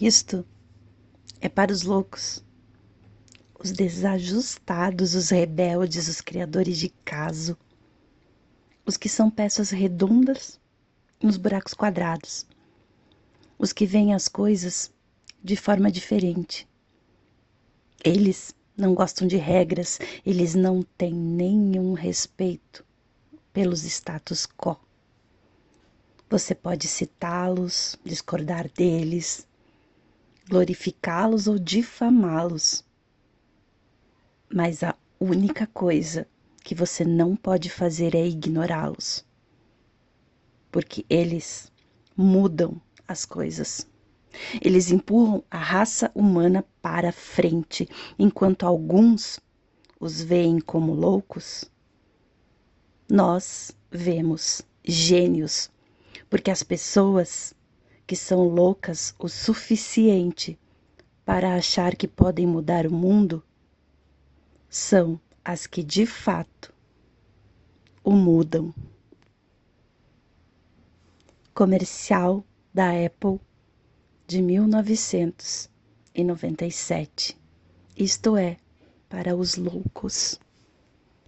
Isto é para os loucos, os desajustados, os rebeldes, os criadores de caso, os que são peças redondas nos buracos quadrados, os que veem as coisas de forma diferente. Eles não gostam de regras, eles não têm nenhum respeito pelos status quo. Você pode citá-los, discordar deles, glorificá-los ou difamá-los. Mas a única coisa que você não pode fazer é ignorá-los. Porque eles mudam as coisas. Eles empurram a raça humana para frente, enquanto alguns os veem como loucos. Nós vemos gênios, porque as pessoas que são loucas o suficiente para achar que podem mudar o mundo são as que de fato o mudam. Comercial da Apple de 1997. Isto é, para os loucos.